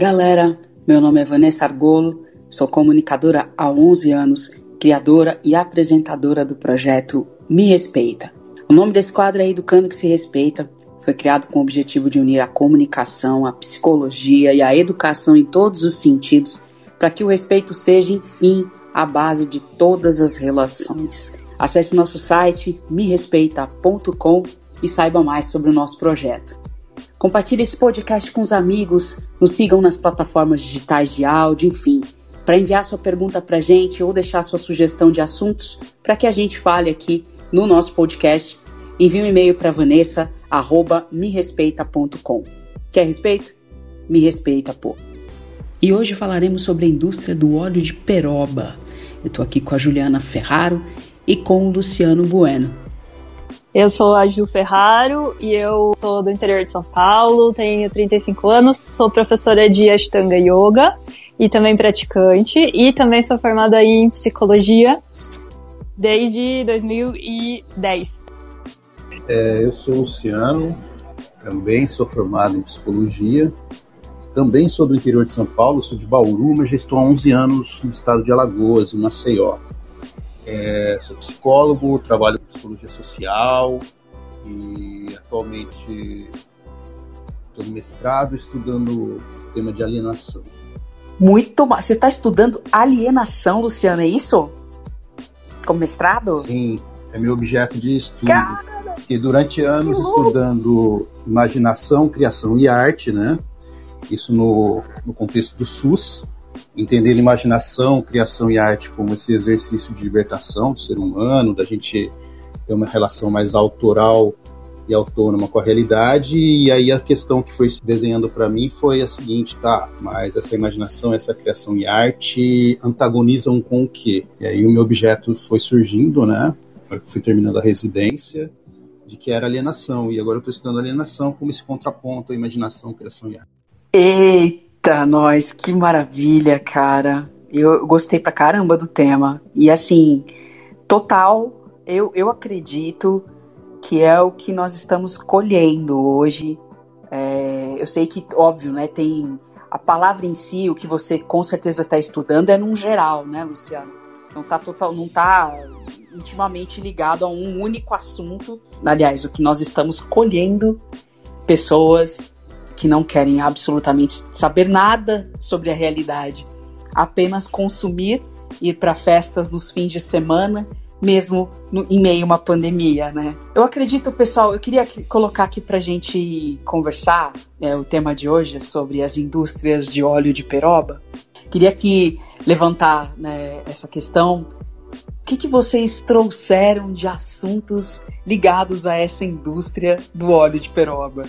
Galera, meu nome é Vanessa Argolo, sou comunicadora há 11 anos, criadora e apresentadora do projeto Me Respeita. O nome desse quadro é Educando que se Respeita. Foi criado com o objetivo de unir a comunicação, a psicologia e a educação em todos os sentidos, para que o respeito seja, enfim, a base de todas as relações. Acesse nosso site merespeita.com e saiba mais sobre o nosso projeto. Compartilhe esse podcast com os amigos, nos sigam nas plataformas digitais de áudio, enfim, para enviar sua pergunta para a gente ou deixar sua sugestão de assuntos para que a gente fale aqui no nosso podcast. Envie um e-mail para vanessa arroba merespeita.com. Quer respeito? Me respeita, pô. E hoje falaremos sobre a indústria do óleo de peroba. Eu estou aqui com a Juliana Ferraro e com o Luciano Bueno. Eu sou a Ju Ferraro e eu sou do interior de São Paulo, tenho 35 anos, sou professora de Ashtanga Yoga e também praticante e também sou formada em psicologia desde 2010. É, eu sou Luciano, também sou formado em psicologia, também sou do interior de São Paulo, sou de Bauru, mas já estou há 11 anos no estado de Alagoas, em Maceió. É, sou psicólogo, trabalho psicologia social e atualmente estou no mestrado estudando o tema de alienação. Muito bom. Você está estudando alienação, Luciano, é isso? Como mestrado? Sim, é meu objeto de estudo. Cara, Fiquei durante anos estudando imaginação, criação e arte, né? Isso no, no contexto do SUS, entender imaginação, criação e arte como esse exercício de libertação do ser humano, da gente ter uma relação mais autoral e autônoma com a realidade. E aí a questão que foi se desenhando para mim foi a seguinte, tá? Mas essa imaginação, essa criação e arte antagonizam com o quê? E aí o meu objeto foi surgindo, né? Eu fui terminando a residência de que era alienação e agora eu estou estudando alienação como esse contraponto à imaginação, criação e arte. Eita, nós, que maravilha, cara. Eu gostei pra caramba do tema. E assim, total, eu, eu acredito que é o que nós estamos colhendo hoje. É, eu sei que, óbvio, né, tem a palavra em si, o que você com certeza está estudando é num geral, né, Luciano? Não tá total, não tá intimamente ligado a um único assunto. Aliás, o que nós estamos colhendo pessoas que não querem absolutamente saber nada sobre a realidade, apenas consumir, ir para festas nos fins de semana, mesmo no, em meio a uma pandemia, né? Eu acredito, pessoal, eu queria colocar aqui para gente conversar, é, o tema de hoje é sobre as indústrias de óleo de peroba. Queria aqui levantar né, essa questão. O que, que vocês trouxeram de assuntos ligados a essa indústria do óleo de peroba?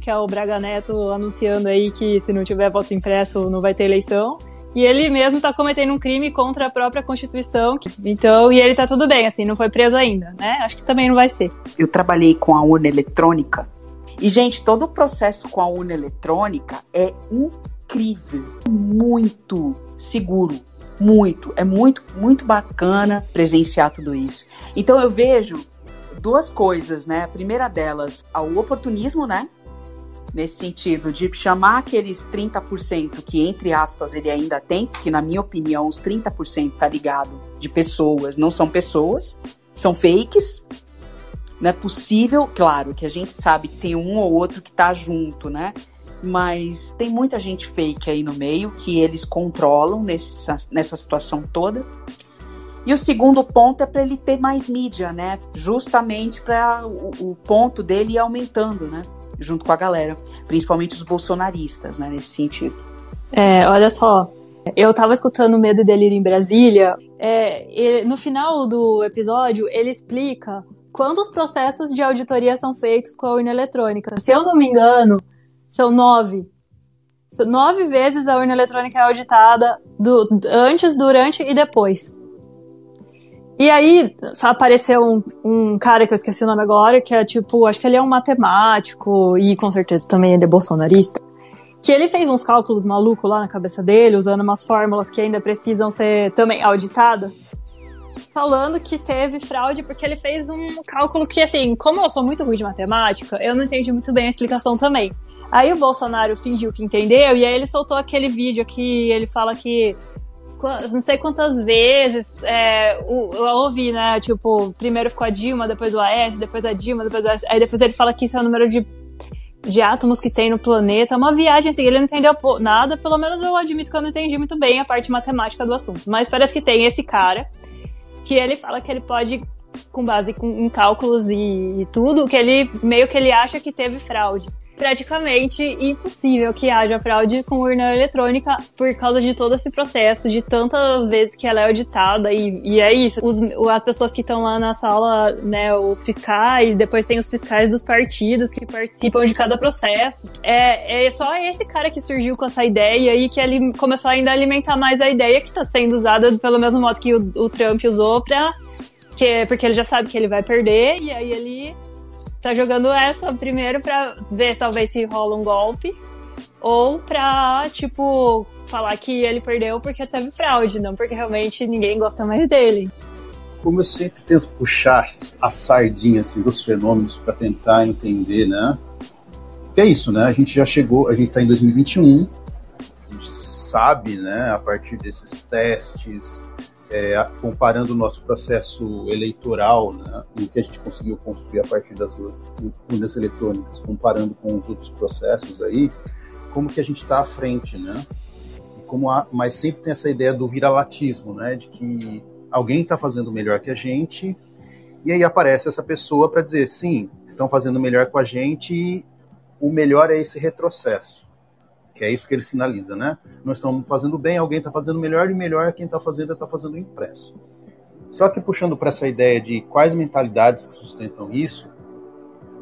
que é o Braga Neto anunciando aí que se não tiver voto impresso não vai ter eleição. E ele mesmo tá cometendo um crime contra a própria Constituição. Então, e ele tá tudo bem, assim, não foi preso ainda, né? Acho que também não vai ser. Eu trabalhei com a urna eletrônica. E, gente, todo o processo com a urna eletrônica é incrível. Muito seguro. Muito. É muito, muito bacana presenciar tudo isso. Então, eu vejo duas coisas, né? A primeira delas, o oportunismo, né? Nesse sentido de chamar aqueles 30% que, entre aspas, ele ainda tem, que na minha opinião, os 30% tá ligado de pessoas, não são pessoas, são fakes. Não é possível, claro, que a gente sabe que tem um ou outro que tá junto, né? Mas tem muita gente fake aí no meio que eles controlam nessa, nessa situação toda. E o segundo ponto é para ele ter mais mídia, né? Justamente para o, o, ponto dele ir aumentando, né? Junto com a galera, principalmente os bolsonaristas, né? Nesse sentido. É, olha só, eu tava escutando Medo e Delírio em Brasília. É, no final do episódio, ele explica quantos processos de auditoria são feitos com a urna eletrônica. Se eu não me engano, são nove. Nove vezes a urna eletrônica é auditada do, antes, durante e depois. E aí apareceu um, um, cara que eu esqueci o nome agora, que é tipo, acho que ele é um matemático e com certeza também ele é bolsonarista. Que ele fez uns cálculos malucos lá na cabeça dele, usando umas fórmulas que ainda precisam ser também auditadas. Falando que teve fraude porque ele fez um cálculo que, assim, como eu sou muito ruim de matemática, eu não entendi muito bem a explicação também. Aí o Bolsonaro fingiu que entendeu, e aí ele soltou aquele vídeo que ele fala que não sei quantas vezes é, eu ouvi, né? Tipo, primeiro ficou a Dilma, depois o AS, depois a Dilma, depois o AS. Aí depois ele fala que isso é o número de, de átomos que tem no planeta. É uma viagem assim, ele não entendeu nada, pelo menos eu admito que eu não entendi muito bem a parte matemática do assunto. Mas parece que tem esse cara que ele fala que ele pode com base em cálculos e, e, tudo, que ele meio que ele acha que teve fraude praticamente impossível que haja fraude com urna eletrônica por causa de todo esse processo, de tantas vezes que ela é auditada e, e é isso. Os, as pessoas que estão lá na sala, né, os fiscais, depois tem os fiscais dos partidos que participam de cada processo. É, é só esse cara que surgiu com essa ideia e que ele começou ainda a alimentar mais a ideia que está sendo usada pelo mesmo modo que o, o Trump usou para que, porque ele já sabe que ele vai perder e aí ele tá jogando essa primeiro pra ver talvez se rola um golpe. Ou pra, tipo, falar que ele perdeu porque teve fraude, não porque realmente ninguém gosta mais dele. Como eu sempre tento puxar a sardinha assim, dos fenômenos para tentar entender, né? Que é isso, né? A gente já chegou, a gente tá em 2021, a gente sabe, né, a partir desses testes, é, comparando o nosso processo eleitoral, né, o que a gente conseguiu construir a partir das urnas eletrônicas, comparando com os outros processos aí, como que a gente está à frente, né? E como há, mas sempre tem essa ideia do viralatismo, né, de que alguém está fazendo melhor que a gente, e aí aparece essa pessoa para dizer, sim, estão fazendo melhor com a gente, o melhor é esse retrocesso que é isso que ele sinaliza, né? Nós estamos fazendo bem, alguém está fazendo melhor, e melhor quem está fazendo está fazendo impresso. Só que puxando para essa ideia de quais mentalidades que sustentam isso,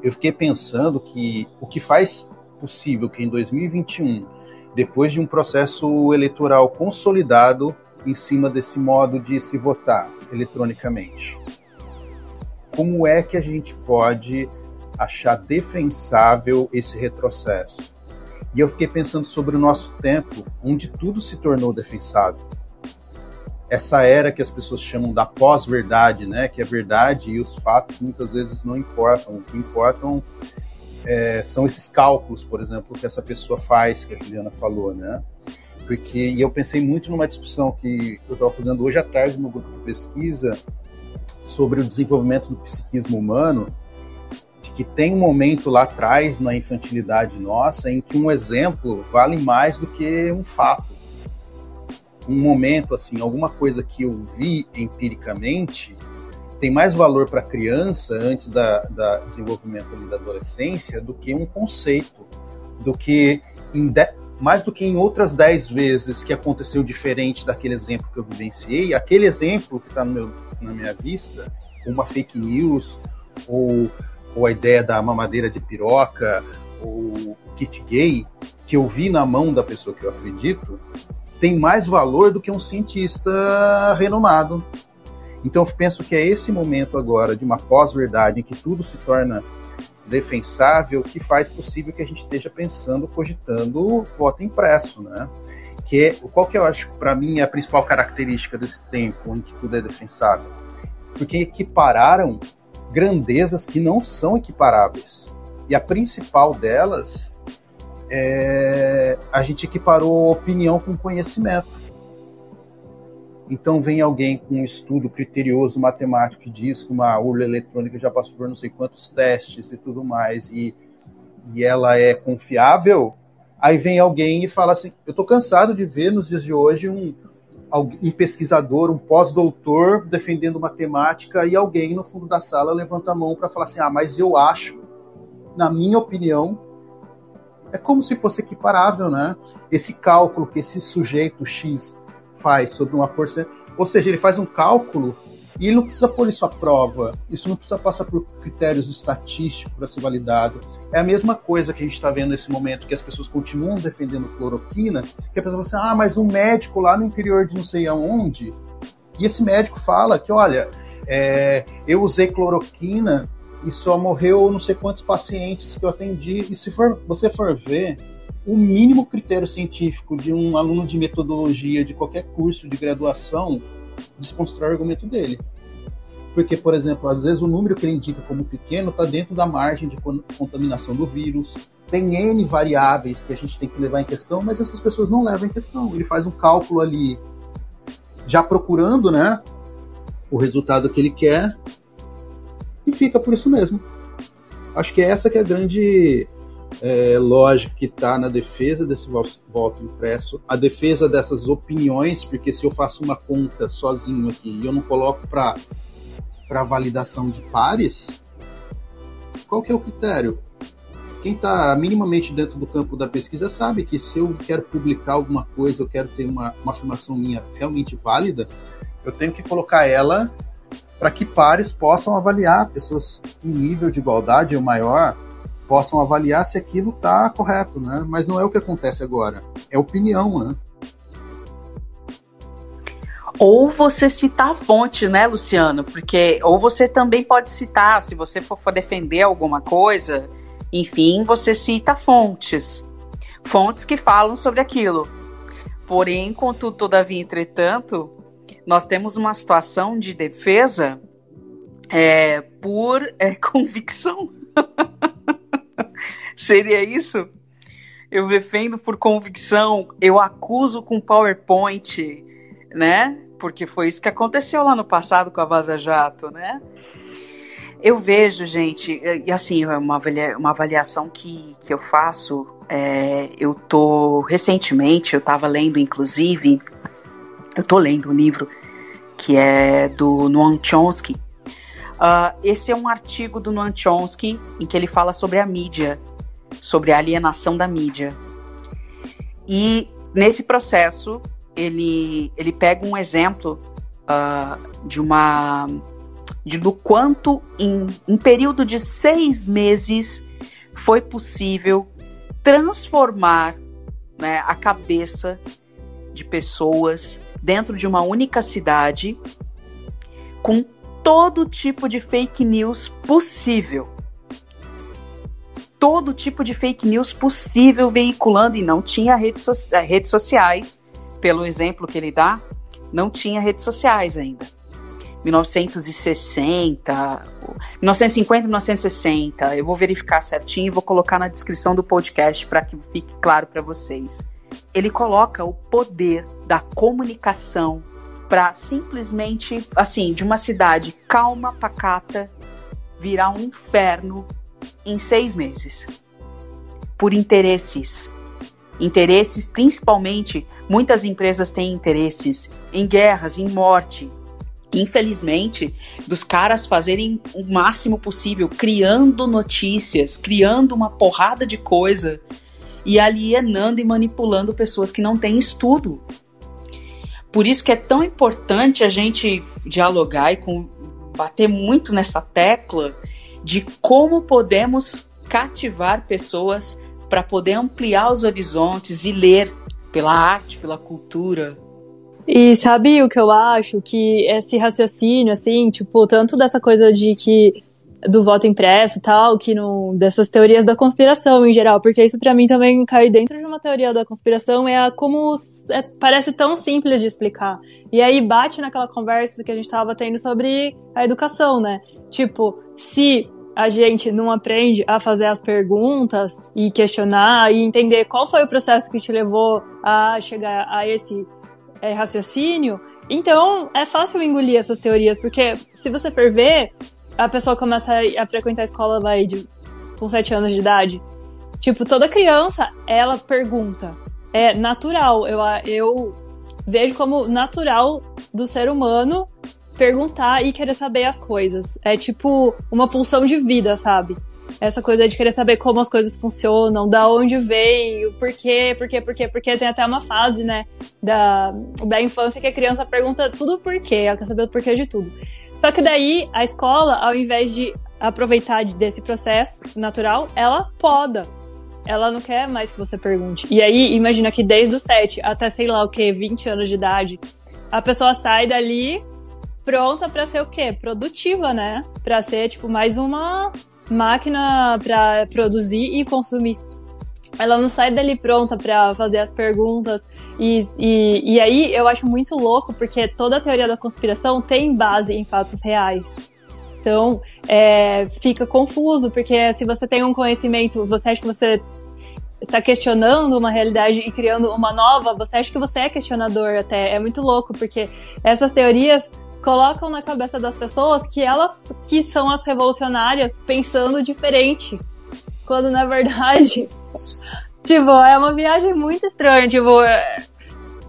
eu fiquei pensando que o que faz possível que em 2021, depois de um processo eleitoral consolidado em cima desse modo de se votar eletronicamente, como é que a gente pode achar defensável esse retrocesso? E eu fiquei pensando sobre o nosso tempo, onde tudo se tornou defensável. Essa era que as pessoas chamam da pós-verdade, né? Que a verdade e os fatos muitas vezes não importam. O que importam é, são esses cálculos, por exemplo, que essa pessoa faz, que a Juliana falou, né? Porque, e eu pensei muito numa discussão que eu estava fazendo hoje à tarde no grupo de pesquisa sobre o desenvolvimento do psiquismo humano, que tem um momento lá atrás na infantilidade nossa em que um exemplo vale mais do que um fato. Um momento assim, alguma coisa que eu vi empiricamente tem mais valor para a criança antes da, da desenvolvimento da adolescência do que um conceito, do que de, mais do que em outras dez vezes que aconteceu diferente daquele exemplo que eu vivenciei, aquele exemplo que está na minha vista, uma fake news ou ou a ideia da mamadeira de piroca, ou o kit gay, que eu vi na mão da pessoa que eu acredito, tem mais valor do que um cientista renomado. Então eu penso que é esse momento agora de uma pós-verdade em que tudo se torna defensável que faz possível que a gente esteja pensando, cogitando voto impresso, né? Que é, qual que eu acho para mim é a principal característica desse tempo em que tudo é defensável? Porque equipararam grandezas que não são equiparáveis. E a principal delas é a gente equiparou opinião com conhecimento. Então vem alguém com um estudo criterioso matemático que diz que uma urna eletrônica já passou por não sei quantos testes e tudo mais, e, e ela é confiável, aí vem alguém e fala assim, eu estou cansado de ver nos dias de hoje um, um pesquisador, um pós-doutor defendendo matemática e alguém no fundo da sala levanta a mão para falar assim: ah, mas eu acho, na minha opinião, é como se fosse equiparável, né? Esse cálculo que esse sujeito X faz sobre uma porcentagem, ou seja, ele faz um cálculo e ele não precisa pôr isso à prova, isso não precisa passar por critérios estatísticos para ser validado. É a mesma coisa que a gente está vendo nesse momento, que as pessoas continuam defendendo cloroquina, que a pessoa fala assim, ah, mas um médico lá no interior de não sei aonde, e esse médico fala que, olha, é, eu usei cloroquina e só morreu não sei quantos pacientes que eu atendi, e se for, você for ver, o mínimo critério científico de um aluno de metodologia de qualquer curso de graduação desconstrói o argumento dele. porque, por exemplo, às vezes o número que ele indica como pequeno está dentro da margem de contaminação do vírus. Tem N variáveis que a gente tem que levar em questão, mas essas pessoas não levam em questão. Ele faz um cálculo ali, já procurando né, o resultado que ele quer, e fica por isso mesmo. Acho que essa que é a grande é, lógica que está na defesa desse voto impresso, a defesa dessas opiniões, porque se eu faço uma conta sozinho aqui e eu não coloco para validação de pares, qual que é o critério? Quem está minimamente dentro do campo da pesquisa sabe que se eu quero publicar alguma coisa, eu quero ter uma, uma afirmação minha realmente válida, eu tenho que colocar ela para que pares possam avaliar, pessoas em nível de igualdade ou maior, possam avaliar se aquilo está correto, né? Mas não é o que acontece agora. É opinião, né? Ou você citar a fonte, né, Luciano? Porque ou você também pode citar, se você for, for defender alguma coisa, enfim, você cita fontes. Fontes que falam sobre aquilo. Porém, contudo, todavia, entretanto, nós temos uma situação de defesa é, por é, convicção. Seria isso? Eu defendo por convicção, eu acuso com PowerPoint, né? Porque foi isso que aconteceu lá no passado com a Vaza Jato, né? Eu vejo, gente, e assim, é uma, uma avaliação que, que eu faço, é, eu tô, recentemente, eu tava lendo, inclusive, eu tô lendo um livro que é do Noam Chomsky. Uh, esse é um artigo do Noam Chomsky em que ele fala sobre a mídia, sobre a alienação da mídia. E nesse processo ele, ele pega um exemplo uh, de uma de do quanto em um período de seis meses foi possível transformar né, a cabeça de pessoas dentro de uma única cidade com todo tipo de fake news possível. Todo tipo de fake news possível veiculando, e não tinha redes, so eh, redes sociais, pelo exemplo que ele dá, não tinha redes sociais ainda. 1960, 1950, 1960. Eu vou verificar certinho e vou colocar na descrição do podcast para que fique claro para vocês ele coloca o poder da comunicação para simplesmente, assim, de uma cidade calma, pacata, virar um inferno em seis meses. Por interesses. Interesses, principalmente, muitas empresas têm interesses em guerras, em morte. Infelizmente, dos caras fazerem o máximo possível, criando notícias, criando uma porrada de coisa e alienando e manipulando pessoas que não têm estudo. Por isso que é tão importante a gente dialogar e com, bater muito nessa tecla de como podemos cativar pessoas para poder ampliar os horizontes e ler pela arte, pela cultura. E sabe o que eu acho? Que esse raciocínio, assim, tipo, tanto dessa coisa de que do voto impresso e tal, que não dessas teorias da conspiração em geral, porque isso para mim também cai dentro de uma teoria da conspiração é como é, parece tão simples de explicar. E aí bate naquela conversa que a gente tava tendo sobre a educação, né? Tipo, se a gente não aprende a fazer as perguntas e questionar e entender qual foi o processo que te levou a chegar a esse é, raciocínio, então é fácil engolir essas teorias, porque se você for ver, a pessoa começa a frequentar a escola vai de, com 7 anos de idade. Tipo, toda criança, ela pergunta. É natural. Eu, eu vejo como natural do ser humano perguntar e querer saber as coisas. É tipo uma pulsão de vida, sabe? Essa coisa de querer saber como as coisas funcionam, da onde veio, por quê, por quê, por quê, porque tem até uma fase, né, da, da infância que a criança pergunta tudo por quê, ela quer saber o porquê de tudo. Só que daí a escola, ao invés de aproveitar desse processo natural, ela poda. Ela não quer mais que você pergunte. E aí, imagina que desde os 7 até sei lá o que, 20 anos de idade, a pessoa sai dali pronta para ser o quê? Produtiva, né? Para ser tipo mais uma máquina para produzir e consumir. ela não sai dali pronta para fazer as perguntas. E, e, e aí eu acho muito louco, porque toda a teoria da conspiração tem base em fatos reais. Então, é, fica confuso, porque se você tem um conhecimento, você acha que você está questionando uma realidade e criando uma nova, você acha que você é questionador até. É muito louco, porque essas teorias colocam na cabeça das pessoas que elas que são as revolucionárias pensando diferente. Quando na verdade tipo, é uma viagem muito estranha, tipo. É,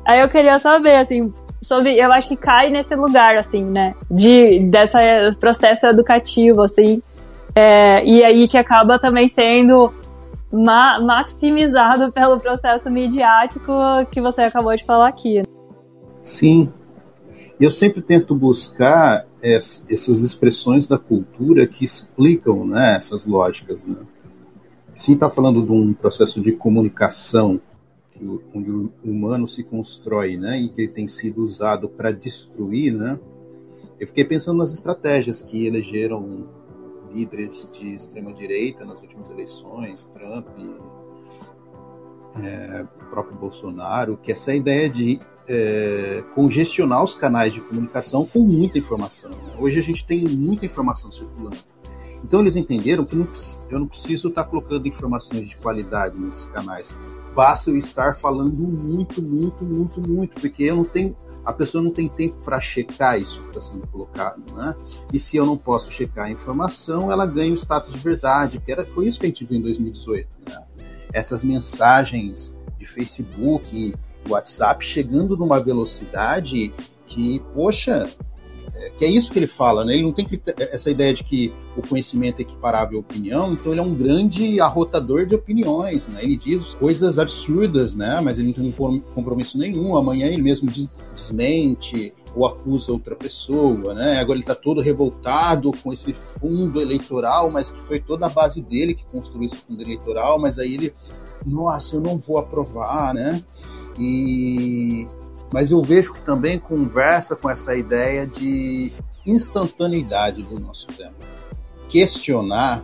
aí eu queria saber, assim, sobre. Eu acho que cai nesse lugar, assim, né? De, dessa processo educativo, assim. É, e aí que acaba também sendo ma maximizado pelo processo midiático que você acabou de falar aqui. Sim. Eu sempre tento buscar essas expressões da cultura que explicam né, essas lógicas. Né? se está falando de um processo de comunicação que, onde o humano se constrói, né, e que tem sido usado para destruir, né, eu fiquei pensando nas estratégias que elegeram líderes de extrema direita nas últimas eleições, Trump, é, o próprio Bolsonaro, que essa ideia de é, congestionar os canais de comunicação com muita informação. Né? Hoje a gente tem muita informação circulando então eles entenderam que não, eu não preciso estar colocando informações de qualidade nesses canais. Basta eu estar falando muito, muito, muito, muito, porque eu não tenho, a pessoa não tem tempo para checar isso que está sendo colocado, né? E se eu não posso checar a informação, ela ganha o status de verdade, que era, foi isso que a gente viu em 2018, né? Essas mensagens de Facebook WhatsApp chegando numa velocidade que, poxa, que é isso que ele fala, né? Ele não tem essa ideia de que o conhecimento é equiparável à opinião, então ele é um grande arrotador de opiniões, né? Ele diz coisas absurdas, né? Mas ele não tem compromisso nenhum. Amanhã ele mesmo desmente ou acusa outra pessoa, né? Agora ele está todo revoltado com esse fundo eleitoral, mas que foi toda a base dele que construiu esse fundo eleitoral, mas aí ele, nossa, eu não vou aprovar, né? E mas eu vejo que também conversa com essa ideia de instantaneidade do nosso tempo. Questionar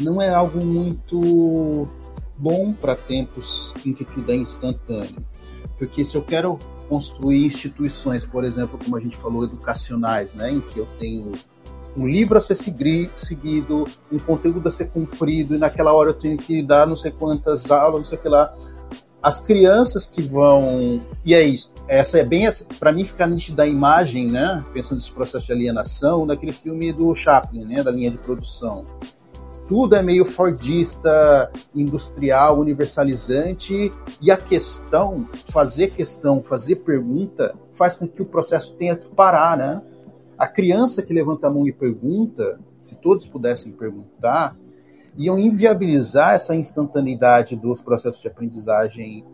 não é algo muito bom para tempos em que tudo é instantâneo. Porque se eu quero construir instituições, por exemplo, como a gente falou, educacionais, né, em que eu tenho um livro a ser seguido, um conteúdo a ser cumprido, e naquela hora eu tenho que dar não sei quantas aulas, não sei o que lá as crianças que vão. E é isso. Essa é bem. para mim, ficar nítida a imagem, né? Pensando nesse processo de alienação, daquele filme do Chaplin, né? Da linha de produção. Tudo é meio fordista, industrial, universalizante, e a questão, fazer questão, fazer pergunta, faz com que o processo tenha que parar, né? A criança que levanta a mão e pergunta, se todos pudessem perguntar, iam inviabilizar essa instantaneidade dos processos de aprendizagem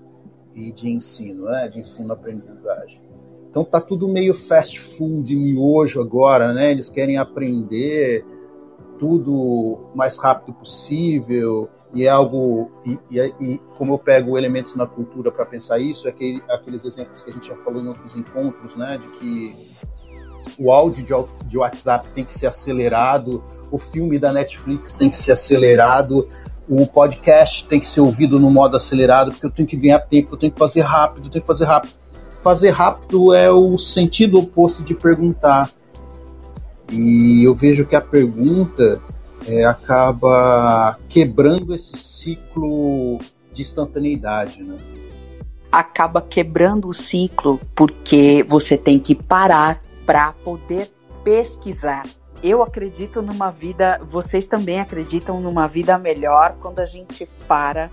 e de ensino, né? de ensino-aprendizagem. Então tá tudo meio fast food, miojo agora, né? Eles querem aprender tudo o mais rápido possível e é algo e, e, e como eu pego elementos na cultura para pensar isso, é aquele, aqueles exemplos que a gente já falou em outros encontros, né? De que o áudio de, de WhatsApp tem que ser acelerado, o filme da Netflix tem que ser acelerado, o podcast tem que ser ouvido no modo acelerado, porque eu tenho que ganhar tempo, eu tenho que fazer rápido, eu tenho que fazer rápido. Fazer rápido é o sentido oposto de perguntar. E eu vejo que a pergunta é, acaba quebrando esse ciclo de instantaneidade, né? Acaba quebrando o ciclo porque você tem que parar para poder pesquisar. Eu acredito numa vida, vocês também acreditam numa vida melhor quando a gente para,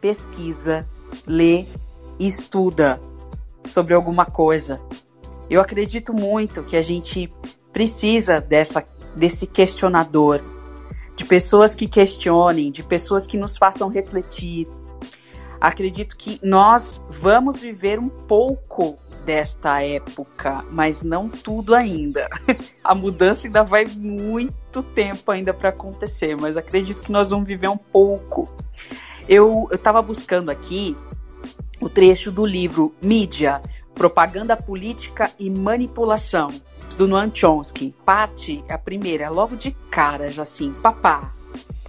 pesquisa, lê, estuda sobre alguma coisa. Eu acredito muito que a gente precisa dessa, desse questionador, de pessoas que questionem, de pessoas que nos façam refletir. Acredito que nós vamos viver um pouco desta época, mas não tudo ainda. A mudança ainda vai muito tempo ainda para acontecer, mas acredito que nós vamos viver um pouco. Eu estava buscando aqui o trecho do livro Mídia, Propaganda Política e Manipulação, do Noam Chomsky. Parte, a primeira, é logo de cara, já assim, papá.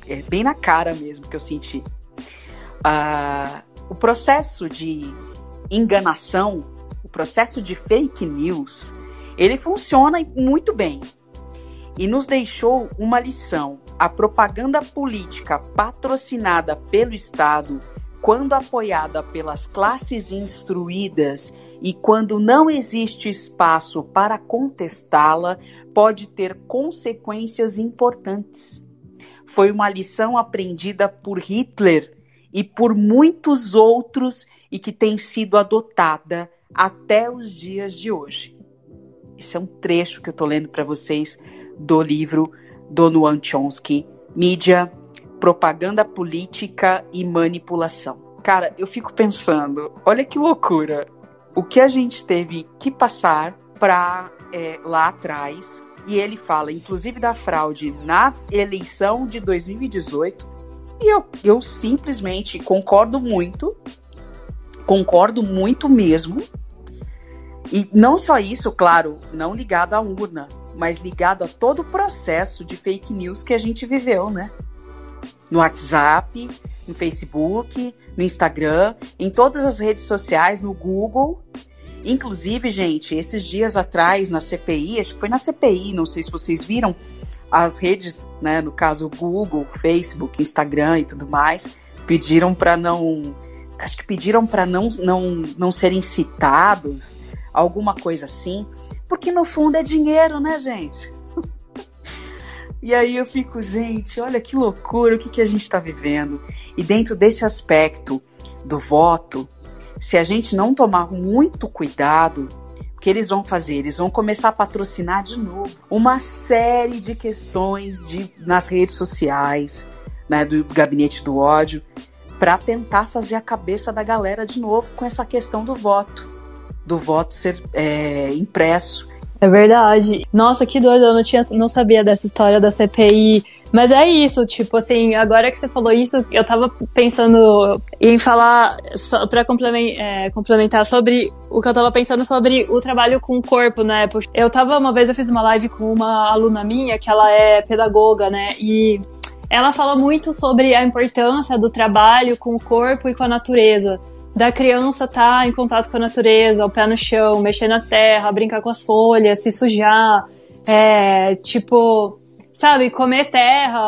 É bem na cara mesmo que eu senti. uh, o processo de enganação, o processo de fake news, ele funciona muito bem e nos deixou uma lição. A propaganda política patrocinada pelo Estado, quando apoiada pelas classes instruídas e quando não existe espaço para contestá-la, pode ter consequências importantes. Foi uma lição aprendida por Hitler e por muitos outros e que tem sido adotada até os dias de hoje. Esse é um trecho que eu estou lendo para vocês do livro do Noam Chomsky, Mídia, Propaganda Política e Manipulação. Cara, eu fico pensando, olha que loucura, o que a gente teve que passar para é, lá atrás. E ele fala, inclusive, da fraude na eleição de 2018. E eu, eu simplesmente concordo muito, concordo muito mesmo. E não só isso, claro, não ligado à urna, mas ligado a todo o processo de fake news que a gente viveu, né? No WhatsApp, no Facebook, no Instagram, em todas as redes sociais, no Google. Inclusive, gente, esses dias atrás na CPI, acho que foi na CPI, não sei se vocês viram, as redes, né, no caso Google, Facebook, Instagram e tudo mais, pediram para não, acho que pediram para não, não, não serem citados, alguma coisa assim, porque no fundo é dinheiro, né, gente? e aí eu fico, gente, olha que loucura, o que, que a gente está vivendo. E dentro desse aspecto do voto, se a gente não tomar muito cuidado, o que eles vão fazer? Eles vão começar a patrocinar de novo uma série de questões de, nas redes sociais, né, do gabinete do ódio, para tentar fazer a cabeça da galera de novo com essa questão do voto do voto ser é, impresso. É verdade. Nossa, que doido, eu não, tinha, não sabia dessa história da CPI. Mas é isso, tipo assim, agora que você falou isso, eu tava pensando em falar, pra complementar, é, complementar sobre o que eu tava pensando sobre o trabalho com o corpo, né? Eu tava, uma vez eu fiz uma live com uma aluna minha, que ela é pedagoga, né? E ela fala muito sobre a importância do trabalho com o corpo e com a natureza. Da criança estar tá em contato com a natureza, o pé no chão, mexer na terra, brincar com as folhas, se sujar, é, tipo, sabe, comer terra,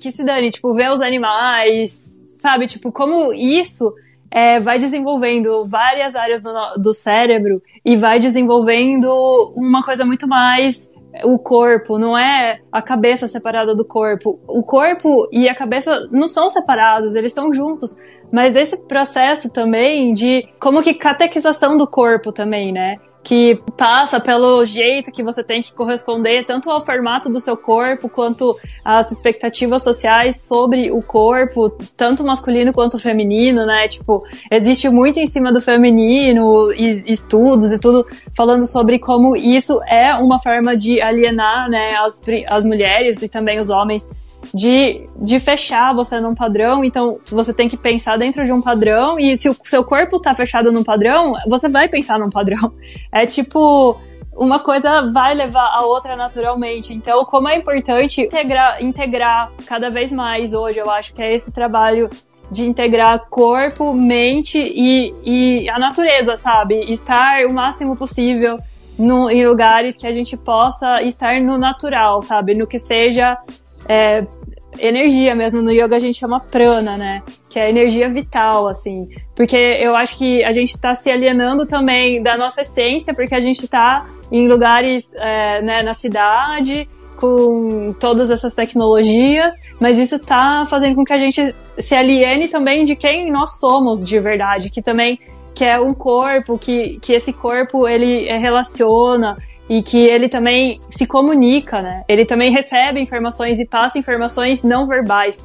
que se dane, tipo, ver os animais, sabe, tipo, como isso é, vai desenvolvendo várias áreas do, do cérebro e vai desenvolvendo uma coisa muito mais o corpo, não é a cabeça separada do corpo. O corpo e a cabeça não são separados, eles estão juntos. Mas esse processo também de como que catequização do corpo também, né? Que passa pelo jeito que você tem que corresponder tanto ao formato do seu corpo quanto às expectativas sociais sobre o corpo, tanto masculino quanto feminino, né? Tipo, existe muito em cima do feminino, estudos e tudo falando sobre como isso é uma forma de alienar, né, as, as mulheres e também os homens de, de fechar você num padrão, então você tem que pensar dentro de um padrão, e se o seu corpo tá fechado num padrão, você vai pensar num padrão. É tipo, uma coisa vai levar a outra naturalmente. Então, como é importante integrar, integrar cada vez mais hoje, eu acho que é esse trabalho de integrar corpo, mente e, e a natureza, sabe? Estar o máximo possível no, em lugares que a gente possa estar no natural, sabe? No que seja é, energia mesmo. No yoga a gente chama prana, né? Que é energia vital, assim. Porque eu acho que a gente tá se alienando também da nossa essência, porque a gente tá em lugares, é, né, na cidade, com todas essas tecnologias, mas isso tá fazendo com que a gente se aliene também de quem nós somos de verdade, que também que é um corpo, que, que esse corpo ele relaciona, e que ele também se comunica, né? Ele também recebe informações e passa informações não verbais.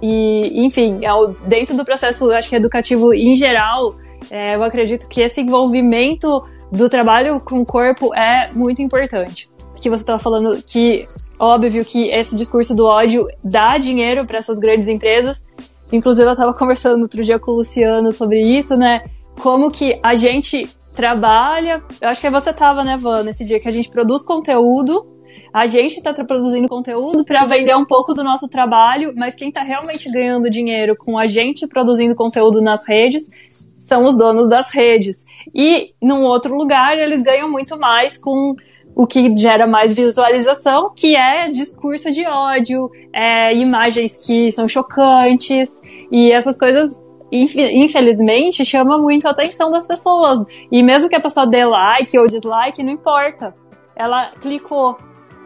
E, enfim, dentro do processo, acho que educativo em geral, é, eu acredito que esse envolvimento do trabalho com o corpo é muito importante. Que você estava falando que, óbvio, que esse discurso do ódio dá dinheiro para essas grandes empresas. Inclusive, eu estava conversando outro dia com o Luciano sobre isso, né? Como que a gente trabalha. Eu acho que você tava, né, Van, nesse dia que a gente produz conteúdo, A gente está produzindo conteúdo para vender um pouco do nosso trabalho, mas quem está realmente ganhando dinheiro com a gente produzindo conteúdo nas redes são os donos das redes. E num outro lugar, eles ganham muito mais com o que gera mais visualização, que é discurso de ódio, é, imagens que são chocantes, e essas coisas infelizmente, chama muito a atenção das pessoas. E mesmo que a pessoa dê like ou dislike, não importa. Ela clicou,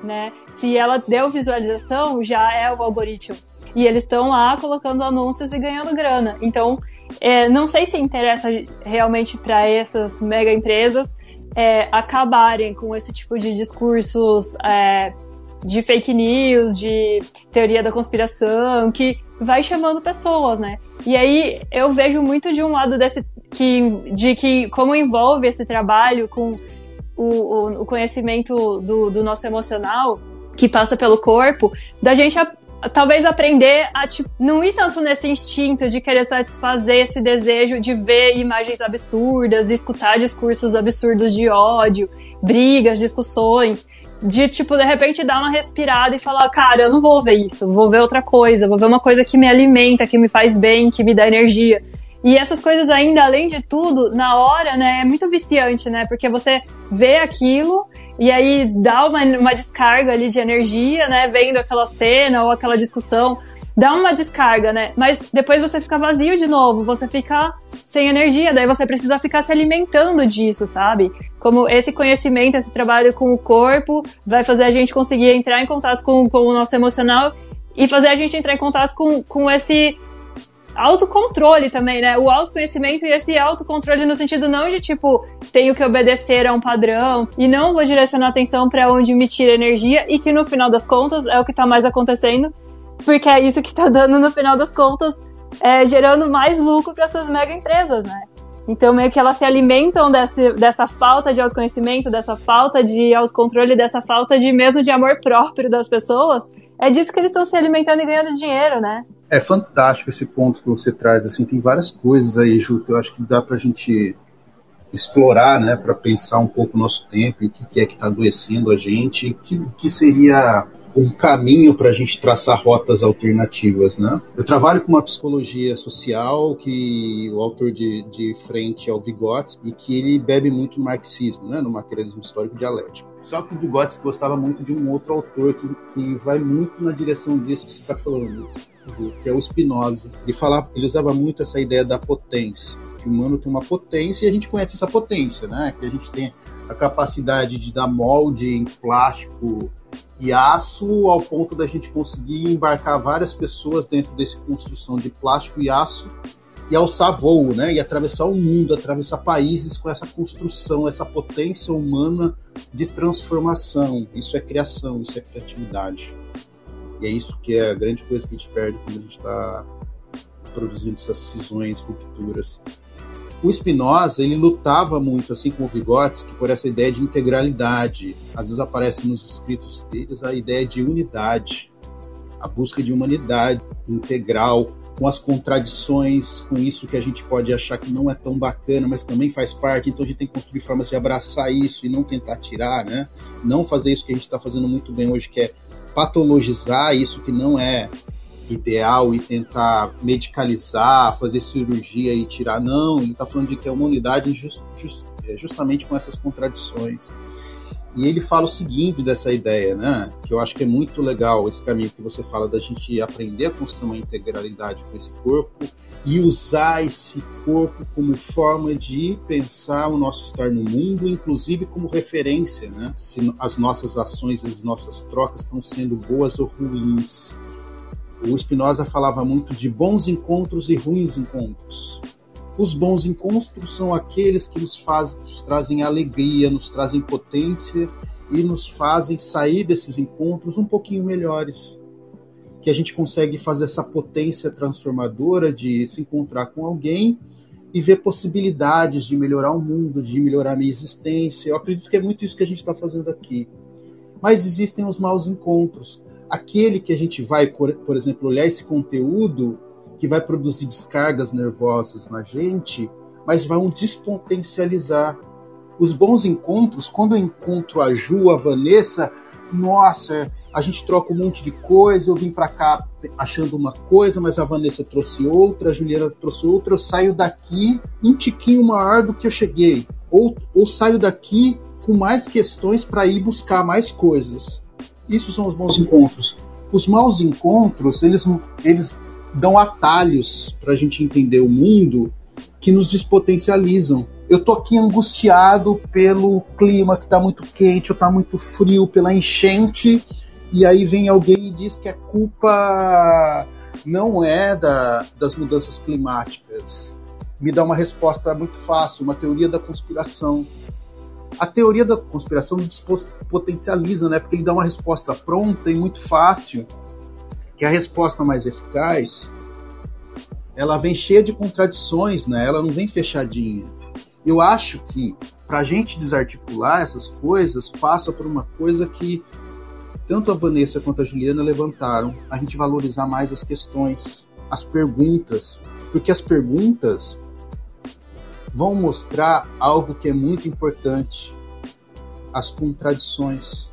né? Se ela deu visualização, já é o algoritmo. E eles estão lá colocando anúncios e ganhando grana. Então, é, não sei se interessa realmente para essas mega empresas é, acabarem com esse tipo de discursos é, de fake news, de teoria da conspiração, que vai chamando pessoas, né? E aí eu vejo muito de um lado desse que de que como envolve esse trabalho com o, o, conhecimento do, do, nosso emocional que passa pelo corpo, da gente a, talvez aprender a tipo, não ir tanto nesse instinto de querer satisfazer esse desejo de ver imagens absurdas, escutar discursos absurdos de ódio, brigas, discussões, de, tipo, de repente dar uma respirada e falar, cara, eu não vou ver isso, vou ver outra coisa, vou ver uma coisa que me alimenta, que me faz bem, que me dá energia. E essas coisas ainda, além de tudo, na hora, né, é muito viciante, né? Porque você vê aquilo e aí dá uma, uma descarga ali de energia, né? Vendo aquela cena ou aquela discussão dá uma descarga, né? Mas depois você fica vazio de novo, você fica sem energia, daí você precisa ficar se alimentando disso, sabe? Como esse conhecimento, esse trabalho com o corpo vai fazer a gente conseguir entrar em contato com, com o nosso emocional e fazer a gente entrar em contato com, com esse autocontrole também, né? O autoconhecimento e esse autocontrole no sentido não de tipo, tenho que obedecer a um padrão e não vou direcionar atenção para onde me tira energia e que no final das contas é o que tá mais acontecendo, porque é isso que está dando, no final das contas, é, gerando mais lucro para essas mega empresas, né? Então, meio que elas se alimentam desse, dessa falta de autoconhecimento, dessa falta de autocontrole, dessa falta de mesmo de amor próprio das pessoas. É disso que eles estão se alimentando e ganhando dinheiro, né? É fantástico esse ponto que você traz. Assim, tem várias coisas aí, Ju, que eu acho que dá pra gente explorar, né, para pensar um pouco o nosso tempo e o que é que está adoecendo a gente, que, que seria um caminho para a gente traçar rotas alternativas, né? Eu trabalho com uma psicologia social que o autor de, de frente é o Vygotsky e que ele bebe muito no marxismo, né? No materialismo histórico dialético. Só que o Vygotsky gostava muito de um outro autor que, que vai muito na direção disso que você está falando, que é o Spinoza. Ele, falava, ele usava muito essa ideia da potência, que o humano tem uma potência e a gente conhece essa potência, né? Que a gente tem a capacidade de dar molde em plástico e aço ao ponto da gente conseguir embarcar várias pessoas dentro dessa construção de plástico e aço e alçar voo, né? E atravessar o mundo, atravessar países com essa construção, essa potência humana de transformação. Isso é criação, isso é criatividade. E é isso que é a grande coisa que a gente perde quando a gente está produzindo essas cisões, rupturas. O Spinoza, ele lutava muito, assim como o Vygotsky, por essa ideia de integralidade. Às vezes aparece nos escritos deles a ideia de unidade, a busca de humanidade integral, com as contradições, com isso que a gente pode achar que não é tão bacana, mas também faz parte. Então a gente tem que construir formas de abraçar isso e não tentar tirar, né? Não fazer isso que a gente está fazendo muito bem hoje, que é patologizar isso que não é ideal e tentar medicalizar, fazer cirurgia e tirar. Não, ele está falando de que é uma unidade just, just, é, justamente com essas contradições. E ele fala o seguinte dessa ideia, né? Que eu acho que é muito legal esse caminho que você fala da gente aprender a construir uma integralidade com esse corpo e usar esse corpo como forma de pensar o nosso estar no mundo, inclusive como referência, né? Se as nossas ações, as nossas trocas estão sendo boas ou ruins o Spinoza falava muito de bons encontros e ruins encontros. Os bons encontros são aqueles que nos, faz, nos trazem alegria, nos trazem potência e nos fazem sair desses encontros um pouquinho melhores. Que a gente consegue fazer essa potência transformadora de se encontrar com alguém e ver possibilidades de melhorar o mundo, de melhorar a minha existência. Eu acredito que é muito isso que a gente está fazendo aqui. Mas existem os maus encontros, aquele que a gente vai, por exemplo, olhar esse conteúdo que vai produzir descargas nervosas na gente, mas vão despotencializar. Os bons encontros, quando eu encontro a Ju, a Vanessa, nossa, a gente troca um monte de coisa, eu vim para cá achando uma coisa, mas a Vanessa trouxe outra, a Juliana trouxe outra, eu saio daqui um tiquinho maior do que eu cheguei. Ou, ou saio daqui com mais questões para ir buscar mais coisas. Isso são os bons encontros. Os maus encontros, eles, eles dão atalhos para a gente entender o mundo que nos despotencializam. Eu tô aqui angustiado pelo clima que tá muito quente ou tá muito frio, pela enchente, e aí vem alguém e diz que a culpa não é da, das mudanças climáticas. Me dá uma resposta muito fácil, uma teoria da conspiração. A teoria da conspiração potencializa, né? Porque ele dá uma resposta pronta e muito fácil, que é a resposta mais eficaz ela vem cheia de contradições, né? Ela não vem fechadinha. Eu acho que para a gente desarticular essas coisas passa por uma coisa que tanto a Vanessa quanto a Juliana levantaram, a gente valorizar mais as questões, as perguntas, porque as perguntas vão mostrar algo que é muito importante, as contradições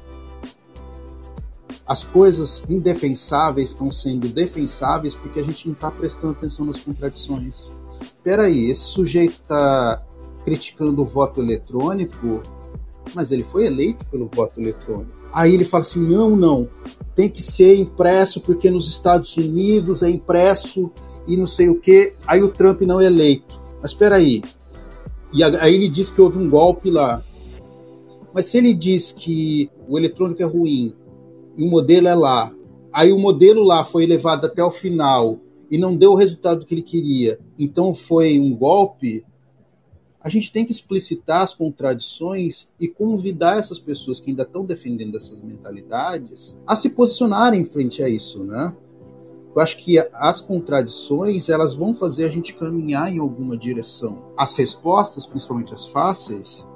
as coisas indefensáveis estão sendo defensáveis porque a gente não está prestando atenção nas contradições. Peraí, esse sujeito está criticando o voto eletrônico, mas ele foi eleito pelo voto eletrônico. Aí ele fala assim: não, não, tem que ser impresso porque nos Estados Unidos é impresso e não sei o que. Aí o Trump não é eleito. Mas espera aí. E aí ele diz que houve um golpe lá. Mas se ele diz que o eletrônico é ruim e o modelo é lá. Aí o modelo lá foi levado até o final e não deu o resultado que ele queria, então foi um golpe. A gente tem que explicitar as contradições e convidar essas pessoas que ainda estão defendendo essas mentalidades a se posicionarem frente a isso, né? Eu acho que as contradições elas vão fazer a gente caminhar em alguma direção. As respostas, principalmente as fáceis,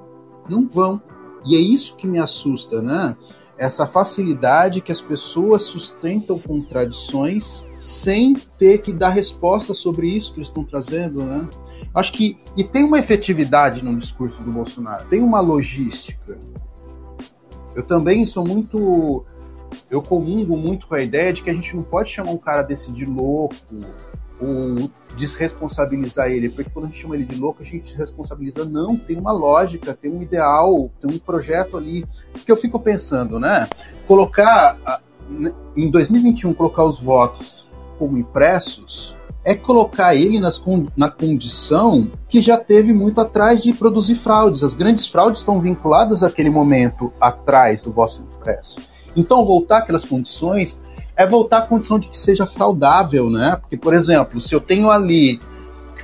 não vão. E é isso que me assusta, né? essa facilidade que as pessoas sustentam contradições sem ter que dar resposta sobre isso que eles estão trazendo, né? Acho que e tem uma efetividade no discurso do Bolsonaro, tem uma logística. Eu também sou muito eu comungo muito com a ideia de que a gente não pode chamar um cara desse de louco ou desresponsabilizar ele, porque quando a gente chama ele de louco, a gente responsabiliza. Não, tem uma lógica, tem um ideal, tem um projeto ali. Que eu fico pensando, né? Colocar, em 2021, colocar os votos como impressos é colocar ele nas, na condição que já teve muito atrás de produzir fraudes. As grandes fraudes estão vinculadas àquele momento atrás do voto impresso. Então, voltar aquelas condições é voltar à condição de que seja fraudável, né? Porque, por exemplo, se eu tenho ali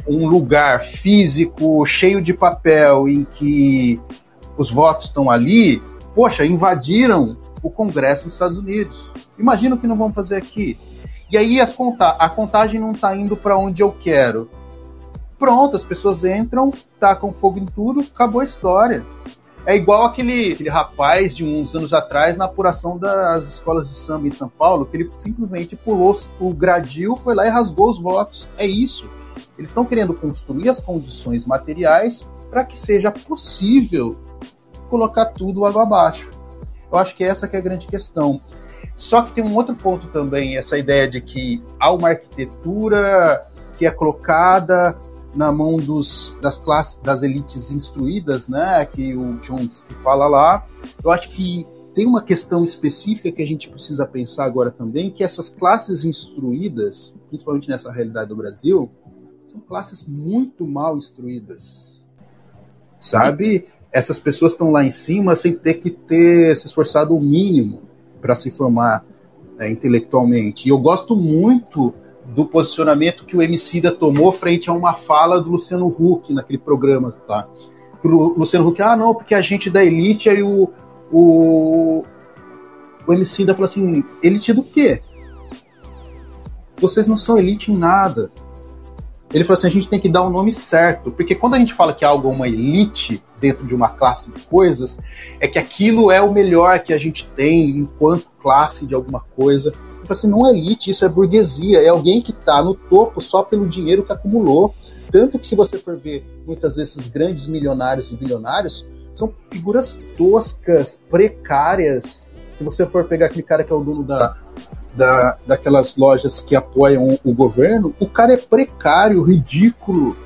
um lugar físico cheio de papel em que os votos estão ali, poxa, invadiram o Congresso dos Estados Unidos. Imagina o que não vão fazer aqui. E aí as conta a contagem não está indo para onde eu quero. Pronto, as pessoas entram, tacam fogo em tudo, acabou a história. É igual aquele, aquele rapaz de uns anos atrás na apuração das escolas de samba em São Paulo, que ele simplesmente pulou o gradil, foi lá e rasgou os votos. É isso. Eles estão querendo construir as condições materiais para que seja possível colocar tudo água abaixo. Eu acho que essa que é a grande questão. Só que tem um outro ponto também, essa ideia de que há uma arquitetura que é colocada na mão dos, das classes, das elites instruídas, né, que o Chomsky fala lá. Eu acho que tem uma questão específica que a gente precisa pensar agora também, que essas classes instruídas, principalmente nessa realidade do Brasil, são classes muito mal instruídas. Sabe? Essas pessoas estão lá em cima sem ter que ter se esforçado o mínimo para se formar é, intelectualmente. E eu gosto muito do posicionamento que o Emicida tomou frente a uma fala do Luciano Huck naquele programa, tá? O Luciano Huck, ah, não, porque a gente da elite, aí o, o, o Emicida falou assim, elite do quê? Vocês não são elite em nada. Ele falou assim, a gente tem que dar o nome certo, porque quando a gente fala que algo é uma elite dentro de uma classe de coisas, é que aquilo é o melhor que a gente tem enquanto classe de alguma coisa. Tipo assim, não é elite, isso é burguesia, é alguém que está no topo só pelo dinheiro que acumulou. Tanto que se você for ver muitas desses grandes milionários e bilionários, são figuras toscas, precárias. Se você for pegar aquele cara que é o dono da, da, daquelas lojas que apoiam o governo, o cara é precário, ridículo.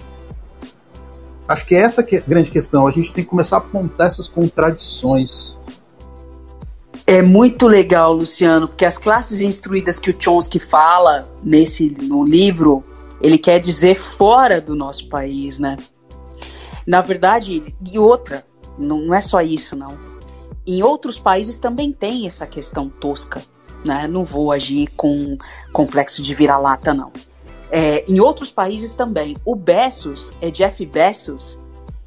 Acho que é essa que é a grande questão. A gente tem que começar a apontar essas contradições. É muito legal, Luciano, porque as classes instruídas que o Chomsky fala nesse no livro, ele quer dizer fora do nosso país, né? Na verdade, e outra, não é só isso, não. Em outros países também tem essa questão tosca, né? Não vou agir com complexo de vira-lata, não. É, em outros países também. O Bezos, é Jeff Bezos,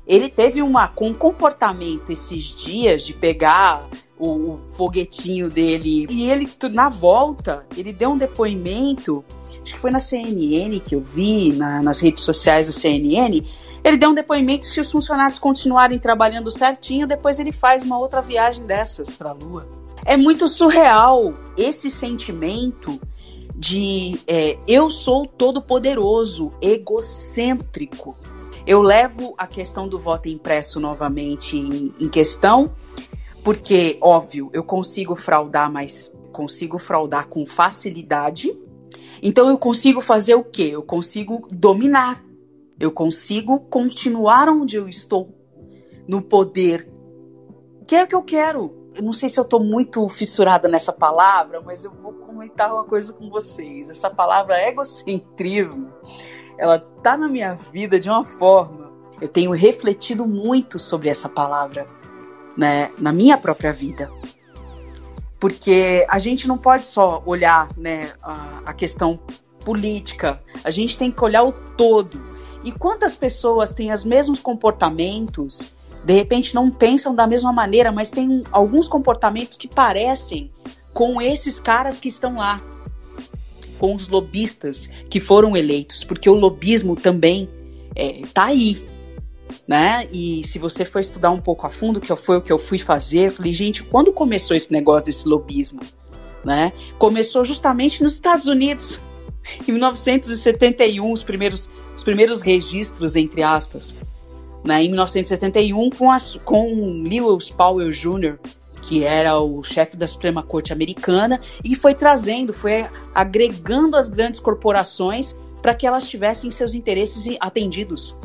ele teve uma, um comportamento esses dias de pegar o, o, foguetinho dele e ele, na volta, ele deu um depoimento, acho que foi na CNN que eu vi, na, nas redes sociais da CNN, ele deu um depoimento se os funcionários continuarem trabalhando certinho, depois ele faz uma outra viagem dessas para a Lua. É muito surreal esse sentimento de é, eu sou todo poderoso, egocêntrico eu levo a questão do voto impresso novamente em, em questão, porque, óbvio, eu consigo fraudar, mas consigo fraudar com facilidade. Então eu consigo fazer o quê? Eu consigo dominar. Eu consigo continuar onde eu estou, no poder. Que é o que eu quero. Eu não sei se eu estou muito fissurada nessa palavra, mas eu vou comentar uma coisa com vocês. Essa palavra egocentrismo ela tá na minha vida de uma forma. Eu tenho refletido muito sobre essa palavra, né, na minha própria vida. Porque a gente não pode só olhar, né, a, a questão política, a gente tem que olhar o todo. E quantas pessoas têm os mesmos comportamentos, de repente não pensam da mesma maneira, mas têm alguns comportamentos que parecem com esses caras que estão lá com os lobistas que foram eleitos, porque o lobismo também é, tá aí, né? E se você for estudar um pouco a fundo, que foi o que eu fui fazer, eu falei, gente, quando começou esse negócio desse lobismo, né? Começou justamente nos Estados Unidos, em 1971, os primeiros, os primeiros registros, entre aspas, né? Em 1971, com, a, com Lewis Powell Jr., que era o chefe da Suprema Corte americana, e foi trazendo, foi agregando as grandes corporações para que elas tivessem seus interesses atendidos.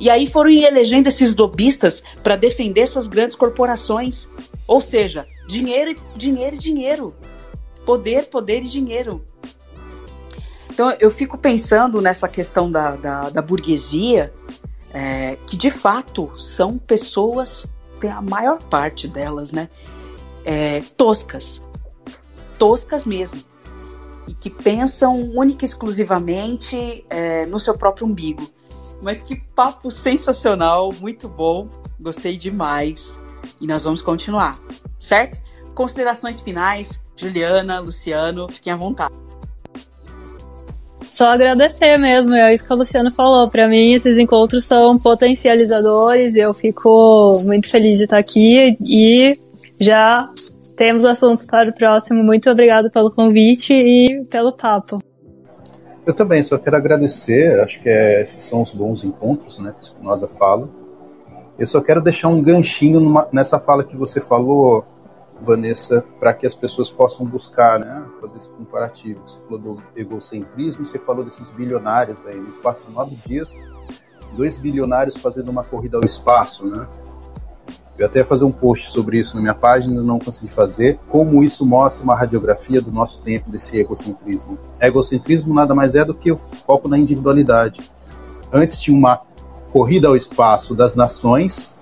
E aí foram elegendo esses lobistas para defender essas grandes corporações. Ou seja, dinheiro, dinheiro e dinheiro. Poder, poder e dinheiro. Então eu fico pensando nessa questão da, da, da burguesia, é, que de fato são pessoas tem a maior parte delas, né? É, toscas. Toscas mesmo. E que pensam única e exclusivamente é, no seu próprio umbigo. Mas que papo sensacional, muito bom. Gostei demais. E nós vamos continuar, certo? Considerações finais, Juliana, Luciano, fiquem à vontade. Só agradecer mesmo, é isso que o Luciano falou. Para mim, esses encontros são potencializadores. Eu fico muito feliz de estar aqui e já temos assuntos para o próximo. Muito obrigado pelo convite e pelo papo. Eu também só quero agradecer. Acho que é, esses são os bons encontros, né? Que Spinoza fala. Eu só quero deixar um ganchinho numa, nessa fala que você falou, Vanessa, para que as pessoas possam buscar, né, fazer esse comparativo. Você falou do egocentrismo, você falou desses bilionários aí, no espaço de nove dias, dois bilionários fazendo uma corrida ao espaço, né? Eu até fazer um post sobre isso na minha página, não consegui fazer. Como isso mostra uma radiografia do nosso tempo desse egocentrismo. Egocentrismo nada mais é do que o foco na individualidade. Antes tinha uma corrida ao espaço das nações,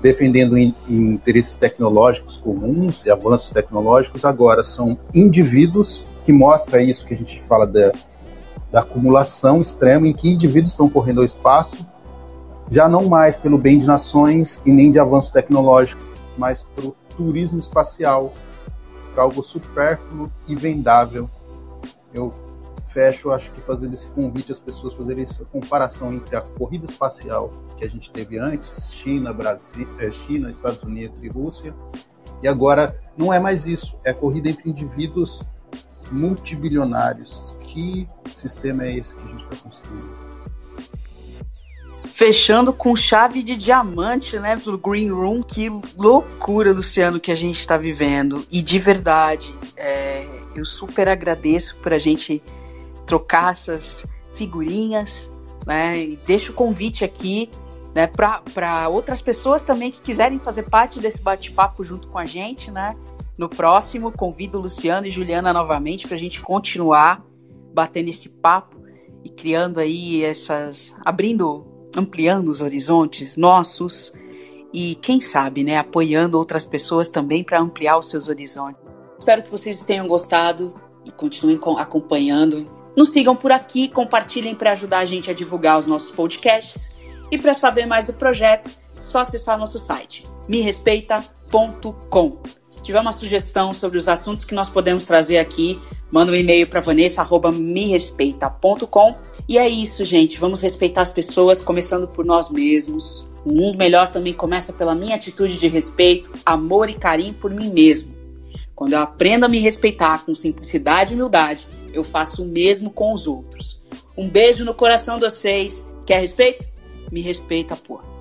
defendendo in, interesses tecnológicos comuns e avanços tecnológicos, agora são indivíduos que mostra isso que a gente fala da, da acumulação extrema em que indivíduos estão correndo ao espaço, já não mais pelo bem de nações e nem de avanço tecnológico, mas para o turismo espacial, algo supérfluo e vendável. Eu fecho, acho que fazendo esse convite às pessoas fazerem essa comparação entre a corrida espacial que a gente teve antes, China, Brasil, é, China, Estados Unidos e Rússia, e agora não é mais isso, é corrida entre indivíduos multibilionários. Que sistema é esse que a gente está construindo? Fechando com chave de diamante, né, do Green Room. Que loucura, Luciano, que a gente está vivendo. E de verdade, é, eu super agradeço por a gente trocar essas figurinhas, né? E deixo o convite aqui né, para outras pessoas também que quiserem fazer parte desse bate-papo junto com a gente, né? No próximo, convido Luciano e Juliana novamente para a gente continuar batendo esse papo e criando aí essas. abrindo, ampliando os horizontes nossos e, quem sabe, né, apoiando outras pessoas também para ampliar os seus horizontes. Espero que vocês tenham gostado e continuem acompanhando. Nos sigam por aqui, compartilhem para ajudar a gente a divulgar os nossos podcasts e para saber mais do projeto, só acessar nosso site merespeita.com. Se tiver uma sugestão sobre os assuntos que nós podemos trazer aqui, manda um e-mail para vanessa@merespeita.com. E é isso, gente. Vamos respeitar as pessoas, começando por nós mesmos. Um mundo melhor também começa pela minha atitude de respeito, amor e carinho por mim mesmo. Quando eu aprendo a me respeitar com simplicidade e humildade, eu faço o mesmo com os outros. Um beijo no coração de vocês. Quer respeito? me respeita, porra.